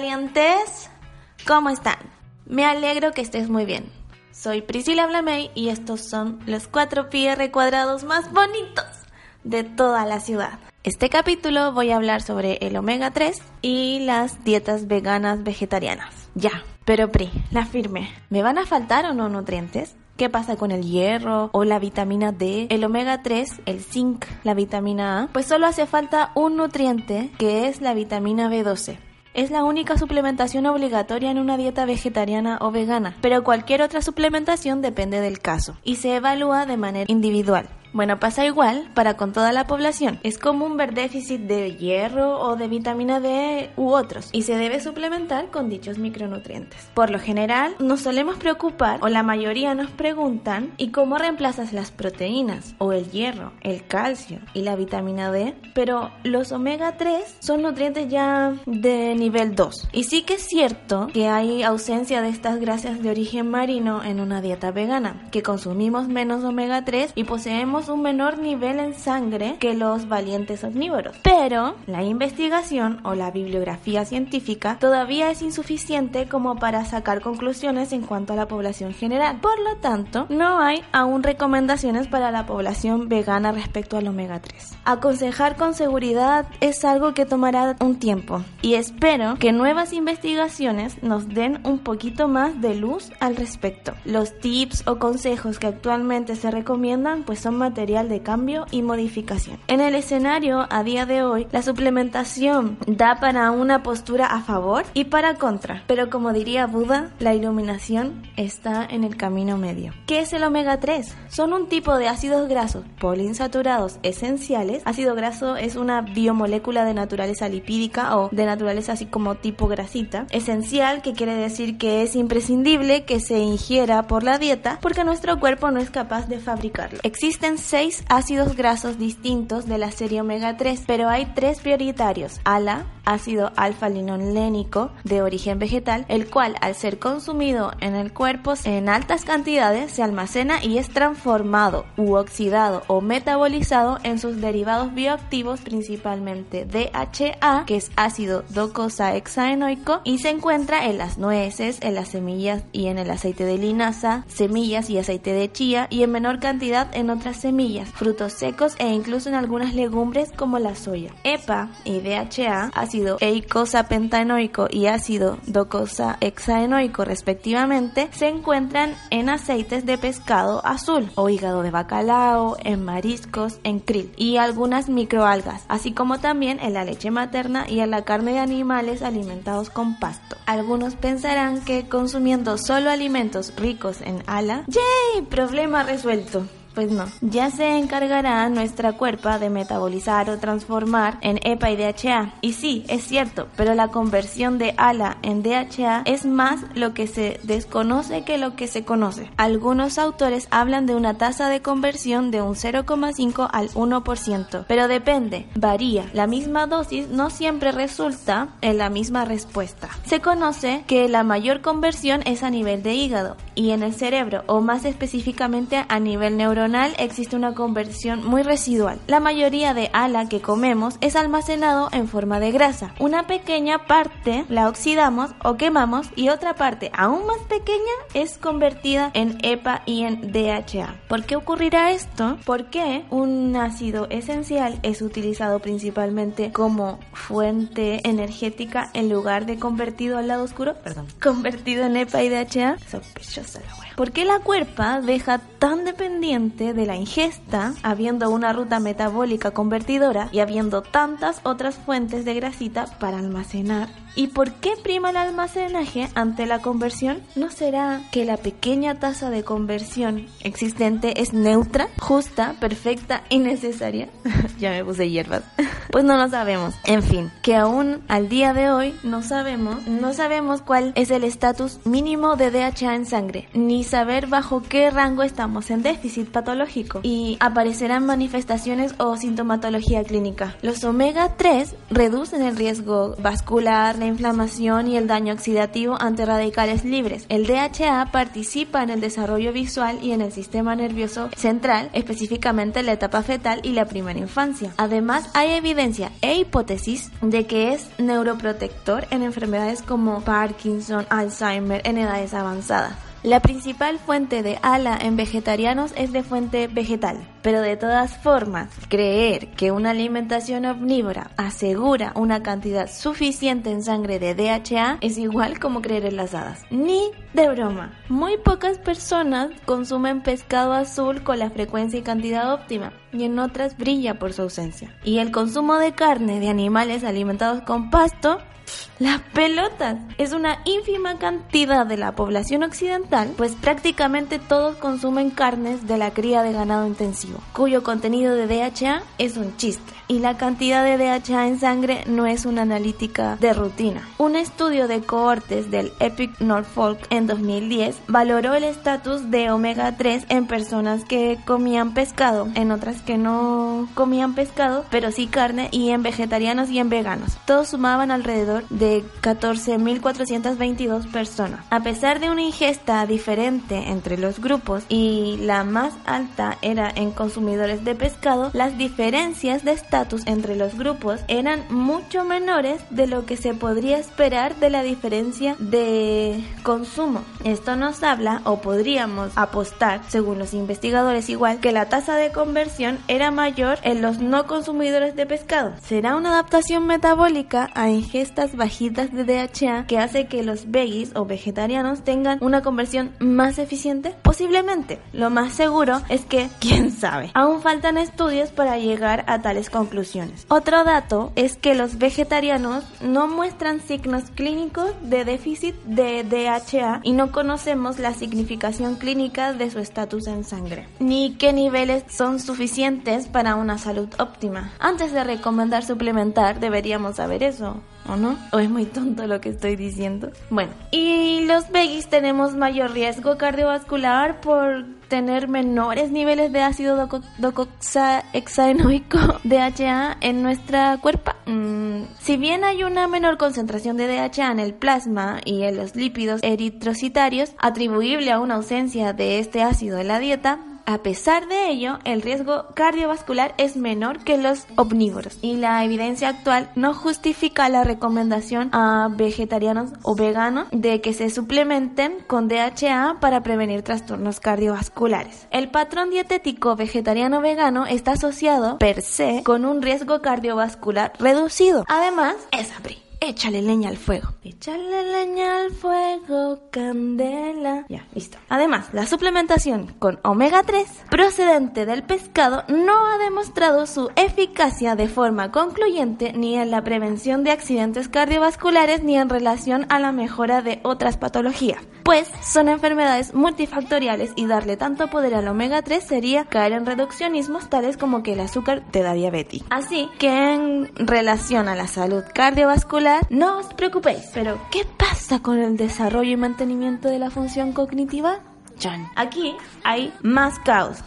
valientes, ¿cómo están? Me alegro que estés muy bien. Soy Priscila Blamey y estos son los 4 PR cuadrados más bonitos de toda la ciudad. Este capítulo voy a hablar sobre el omega 3 y las dietas veganas vegetarianas. Ya, pero Pri, la firme. ¿Me van a faltar o no nutrientes? ¿Qué pasa con el hierro o la vitamina D, el omega 3, el zinc, la vitamina A? Pues solo hace falta un nutriente que es la vitamina B12. Es la única suplementación obligatoria en una dieta vegetariana o vegana, pero cualquier otra suplementación depende del caso y se evalúa de manera individual. Bueno, pasa igual para con toda la población. Es común ver déficit de hierro o de vitamina D u otros y se debe suplementar con dichos micronutrientes. Por lo general, nos solemos preocupar o la mayoría nos preguntan ¿y cómo reemplazas las proteínas o el hierro, el calcio y la vitamina D? Pero los omega 3 son nutrientes ya de nivel 2. Y sí que es cierto que hay ausencia de estas grasas de origen marino en una dieta vegana, que consumimos menos omega 3 y poseemos un menor nivel en sangre que los valientes omnívoros. Pero la investigación o la bibliografía científica todavía es insuficiente como para sacar conclusiones en cuanto a la población general. Por lo tanto, no hay aún recomendaciones para la población vegana respecto al omega 3. Aconsejar con seguridad es algo que tomará un tiempo y espero que nuevas investigaciones nos den un poquito más de luz al respecto. Los tips o consejos que actualmente se recomiendan pues son más material de cambio y modificación. En el escenario a día de hoy, la suplementación da para una postura a favor y para contra, pero como diría Buda, la iluminación está en el camino medio. ¿Qué es el omega 3? Son un tipo de ácidos grasos poliinsaturados esenciales. Ácido graso es una biomolécula de naturaleza lipídica o de naturaleza así como tipo grasita. Esencial que quiere decir que es imprescindible que se ingiera por la dieta porque nuestro cuerpo no es capaz de fabricarlo. Existen seis ácidos grasos distintos de la serie omega 3, pero hay tres prioritarios. ALA, ácido alfa-linolénico de origen vegetal, el cual al ser consumido en el cuerpo en altas cantidades se almacena y es transformado u oxidado o metabolizado en sus derivados bioactivos, principalmente DHA, que es ácido docosahexaenoico, y se encuentra en las nueces, en las semillas y en el aceite de linaza, semillas y aceite de chía y en menor cantidad en otras semillas frutos secos e incluso en algunas legumbres como la soya. EPA y DHA, ácido eicosapentaenoico y ácido docosahexaenoico respectivamente, se encuentran en aceites de pescado azul o hígado de bacalao, en mariscos, en krill y algunas microalgas, así como también en la leche materna y en la carne de animales alimentados con pasto. Algunos pensarán que consumiendo solo alimentos ricos en ala, ¡yay! Problema resuelto. Pues no, ya se encargará nuestra cuerpa de metabolizar o transformar en EPA y DHA. Y sí, es cierto, pero la conversión de ALA en DHA es más lo que se desconoce que lo que se conoce. Algunos autores hablan de una tasa de conversión de un 0,5 al 1%, pero depende, varía. La misma dosis no siempre resulta en la misma respuesta. Se conoce que la mayor conversión es a nivel de hígado y en el cerebro, o más específicamente a nivel neuronal existe una conversión muy residual. La mayoría de ala que comemos es almacenado en forma de grasa. Una pequeña parte la oxidamos o quemamos y otra parte aún más pequeña es convertida en EPA y en DHA. ¿Por qué ocurrirá esto? Porque un ácido esencial es utilizado principalmente como fuente energética en lugar de convertido al lado oscuro, perdón, convertido en EPA y DHA. Sospechosa la wea. ¿Por qué la cuerpa deja tan dependiente de la ingesta, habiendo una ruta metabólica convertidora y habiendo tantas otras fuentes de grasita para almacenar. ¿Y por qué prima el almacenaje ante la conversión? ¿No será que la pequeña tasa de conversión existente es neutra, justa, perfecta y necesaria? ya me puse hierbas. pues no lo sabemos. En fin, que aún al día de hoy no sabemos, no sabemos cuál es el estatus mínimo de DHA en sangre, ni saber bajo qué rango estamos en déficit patológico y aparecerán manifestaciones o sintomatología clínica. Los omega 3 reducen el riesgo vascular, la inflamación y el daño oxidativo ante radicales libres. El DHA participa en el desarrollo visual y en el sistema nervioso central, específicamente en la etapa fetal y la primera infancia. Además, hay evidencia e hipótesis de que es neuroprotector en enfermedades como Parkinson, Alzheimer en edades avanzadas. La principal fuente de ALA en vegetarianos es de fuente vegetal, pero de todas formas, creer que una alimentación omnívora asegura una cantidad suficiente en sangre de DHA es igual como creer en las hadas. Ni de broma. Muy pocas personas consumen pescado azul con la frecuencia y cantidad óptima, y en otras brilla por su ausencia. Y el consumo de carne de animales alimentados con pasto las pelotas es una ínfima cantidad de la población occidental, pues prácticamente todos consumen carnes de la cría de ganado intensivo, cuyo contenido de DHA es un chiste. Y la cantidad de DHA en sangre no es una analítica de rutina. Un estudio de cohortes del Epic Norfolk en 2010 valoró el estatus de omega 3 en personas que comían pescado, en otras que no comían pescado, pero sí carne, y en vegetarianos y en veganos. Todos sumaban alrededor de 14.422 personas. A pesar de una ingesta diferente entre los grupos y la más alta era en consumidores de pescado, las diferencias de estatus entre los grupos eran mucho menores de lo que se podría esperar de la diferencia de consumo. Esto nos habla, o podríamos apostar, según los investigadores igual, que la tasa de conversión era mayor en los no consumidores de pescado. ¿Será una adaptación metabólica a ingestas bajitas de DHA que hace que los veggies o vegetarianos tengan una conversión más eficiente? Posiblemente. Lo más seguro es que, quién Aún faltan estudios para llegar a tales conclusiones otro dato es que los vegetarianos no muestran signos clínicos de déficit de DHA y no conocemos la significación clínica de su estatus en sangre, ni qué niveles son suficientes para una salud óptima. Antes de recomendar suplementar, deberíamos saber eso. ¿O no? ¿O es muy tonto lo que estoy diciendo? Bueno, y los veggies tenemos mayor riesgo cardiovascular por tener menores niveles de ácido docoxahexaenoico DHA en nuestra cuerpo. Mm, si bien hay una menor concentración de DHA en el plasma y en los lípidos eritrocitarios atribuible a una ausencia de este ácido en la dieta, a pesar de ello, el riesgo cardiovascular es menor que los omnívoros y la evidencia actual no justifica la recomendación a vegetarianos o veganos de que se suplementen con DHA para prevenir trastornos cardiovasculares. El patrón dietético vegetariano-vegano está asociado per se con un riesgo cardiovascular reducido. Además, es abrir échale leña al fuego. Échale leña al fuego, candela. Ya, listo. Además, la suplementación con omega 3 procedente del pescado no ha demostrado su eficacia de forma concluyente ni en la prevención de accidentes cardiovasculares ni en relación a la mejora de otras patologías, pues son enfermedades multifactoriales y darle tanto poder al omega 3 sería caer en reduccionismos tales como que el azúcar te da diabetes. Así que en relación a la salud cardiovascular, no os preocupéis. Pero, ¿qué pasa con el desarrollo y mantenimiento de la función cognitiva? Aquí hay más caos.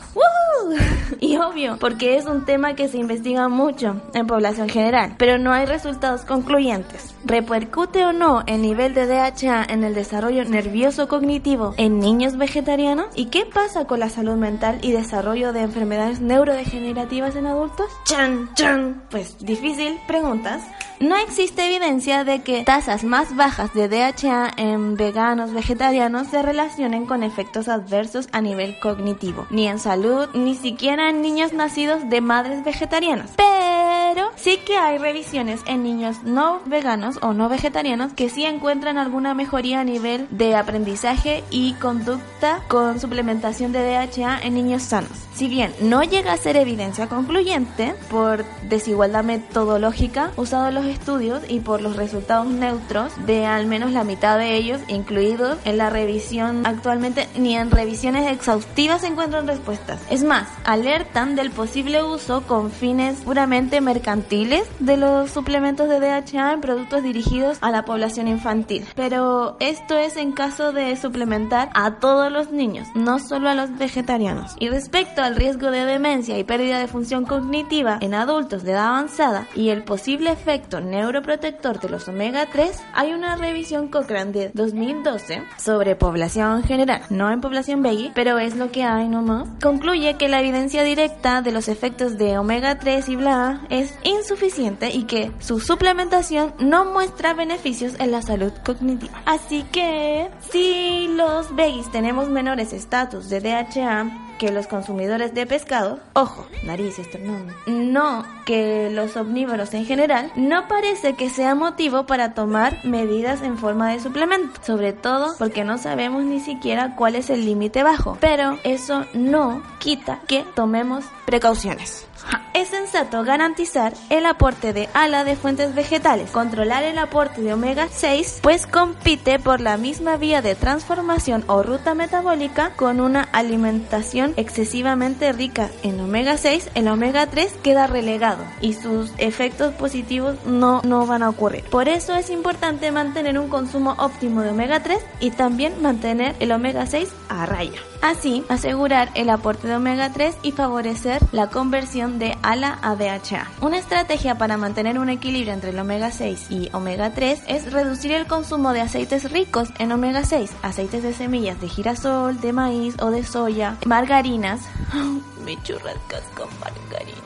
Y obvio, porque es un tema que se investiga mucho en población general, pero no hay resultados concluyentes. ¿Repercute o no el nivel de DHA en el desarrollo nervioso cognitivo en niños vegetarianos? ¿Y qué pasa con la salud mental y desarrollo de enfermedades neurodegenerativas en adultos? Chan, chan. Pues difícil, preguntas. No existe evidencia de que tasas más bajas de DHA en veganos vegetarianos se relacionen con efectos adversos a nivel cognitivo, ni en salud, ni siquiera en niños nacidos de madres vegetarianas. Pero sí que hay revisiones en niños no veganos o no vegetarianos que sí encuentran alguna mejoría a nivel de aprendizaje y conducta con suplementación de DHA en niños sanos. Si bien no llega a ser evidencia concluyente por desigualdad metodológica usado en los estudios y por los resultados neutros de al menos la mitad de ellos incluidos en la revisión actualmente ni en revisiones exhaustivas se encuentran respuestas. Es más, alertan del posible uso con fines puramente mercantiles pertiles de los suplementos de DHA en productos dirigidos a la población infantil. Pero esto es en caso de suplementar a todos los niños, no solo a los vegetarianos. Y respecto al riesgo de demencia y pérdida de función cognitiva en adultos de edad avanzada y el posible efecto neuroprotector de los omega 3, hay una revisión Cochrane de 2012 sobre población general, no en población veggie, pero es lo que hay nomás. Concluye que la evidencia directa de los efectos de omega 3 y bla es insuficiente y que su suplementación no muestra beneficios en la salud cognitiva. Así que si los veggies tenemos menores estatus de DHA, que los consumidores de pescado, ojo, nariz, esternón, no que los omnívoros en general, no parece que sea motivo para tomar medidas en forma de suplemento, sobre todo porque no sabemos ni siquiera cuál es el límite bajo, pero eso no quita que tomemos precauciones. Es sensato garantizar el aporte de ala de fuentes vegetales, controlar el aporte de omega 6, pues compite por la misma vía de transformación o ruta metabólica con una alimentación excesivamente rica en omega 6, el omega 3 queda relegado y sus efectos positivos no, no van a ocurrir. Por eso es importante mantener un consumo óptimo de omega 3 y también mantener el omega 6 a raya. Así, asegurar el aporte de omega 3 y favorecer la conversión de ALA a DHA. Una estrategia para mantener un equilibrio entre el omega 6 y omega 3 es reducir el consumo de aceites ricos en omega 6, aceites de semillas de girasol, de maíz o de soya, margarinas. Me churrascas con margarinas.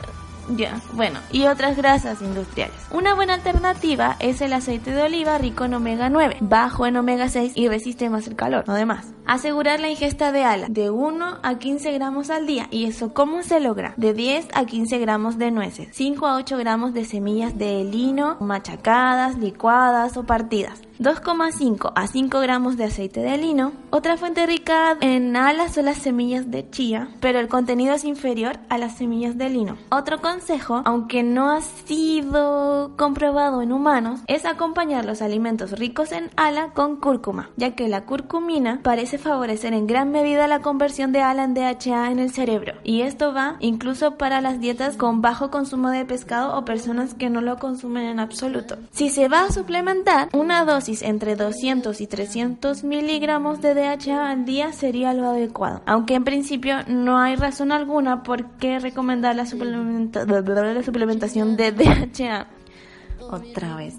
Ya, bueno, y otras grasas industriales. Una buena alternativa es el aceite de oliva rico en omega 9, bajo en omega 6 y resiste más el calor, no. Asegurar la ingesta de ala de 1 a 15 gramos al día. ¿Y eso cómo se logra? De 10 a 15 gramos de nueces, 5 a 8 gramos de semillas de lino machacadas, licuadas o partidas. 2,5 a 5 gramos de aceite de lino. Otra fuente rica en alas son las semillas de chía, pero el contenido es inferior a las semillas de lino. Otro consejo, aunque no ha sido comprobado en humanos, es acompañar los alimentos ricos en ala con cúrcuma, ya que la curcumina parece favorecer en gran medida la conversión de ala en DHA en el cerebro. Y esto va incluso para las dietas con bajo consumo de pescado o personas que no lo consumen en absoluto. Si se va a suplementar, una dosis entre 200 y 300 miligramos de DHA al día sería lo adecuado. Aunque en principio no hay razón alguna por qué recomendar la, la suplementación de DHA. Otra vez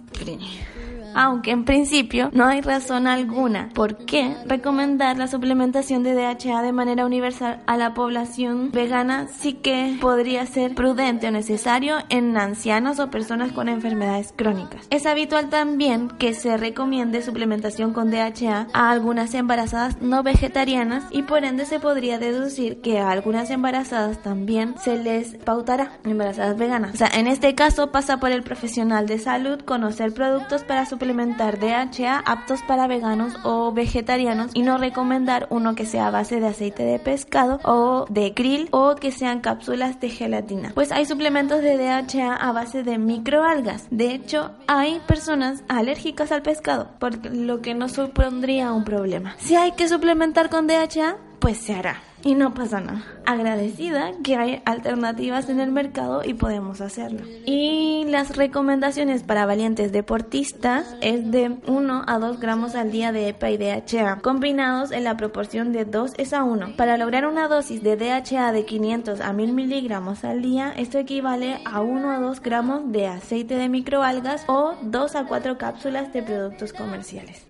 aunque en principio no hay razón alguna por qué recomendar la suplementación de DHA de manera universal a la población vegana, sí que podría ser prudente o necesario en ancianos o personas con enfermedades crónicas. Es habitual también que se recomiende suplementación con DHA a algunas embarazadas no vegetarianas y por ende se podría deducir que a algunas embarazadas también se les pautará embarazadas veganas. O sea, en este caso pasa por el profesional de salud conocer productos para su suplementar DHA aptos para veganos o vegetarianos y no recomendar uno que sea a base de aceite de pescado o de krill o que sean cápsulas de gelatina. Pues hay suplementos de DHA a base de microalgas. De hecho, hay personas alérgicas al pescado, por lo que no supondría un problema. Si hay que suplementar con DHA, pues se hará y no pasa nada. Agradecida que hay alternativas en el mercado y podemos hacerlo. Y las recomendaciones para valientes deportistas es de 1 a 2 gramos al día de EPA y DHA, combinados en la proporción de 2 es a 1. Para lograr una dosis de DHA de 500 a 1000 miligramos al día, esto equivale a 1 a 2 gramos de aceite de microalgas o 2 a 4 cápsulas de productos comerciales.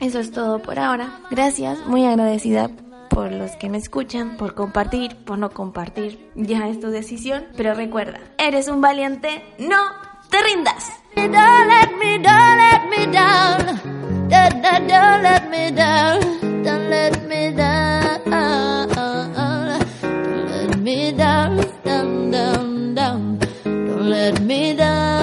Eso es todo por ahora. Gracias, muy agradecida por los que me escuchan, por compartir, por no compartir. Ya es tu decisión, pero recuerda, eres un valiente, no te rindas. Don't let me, don't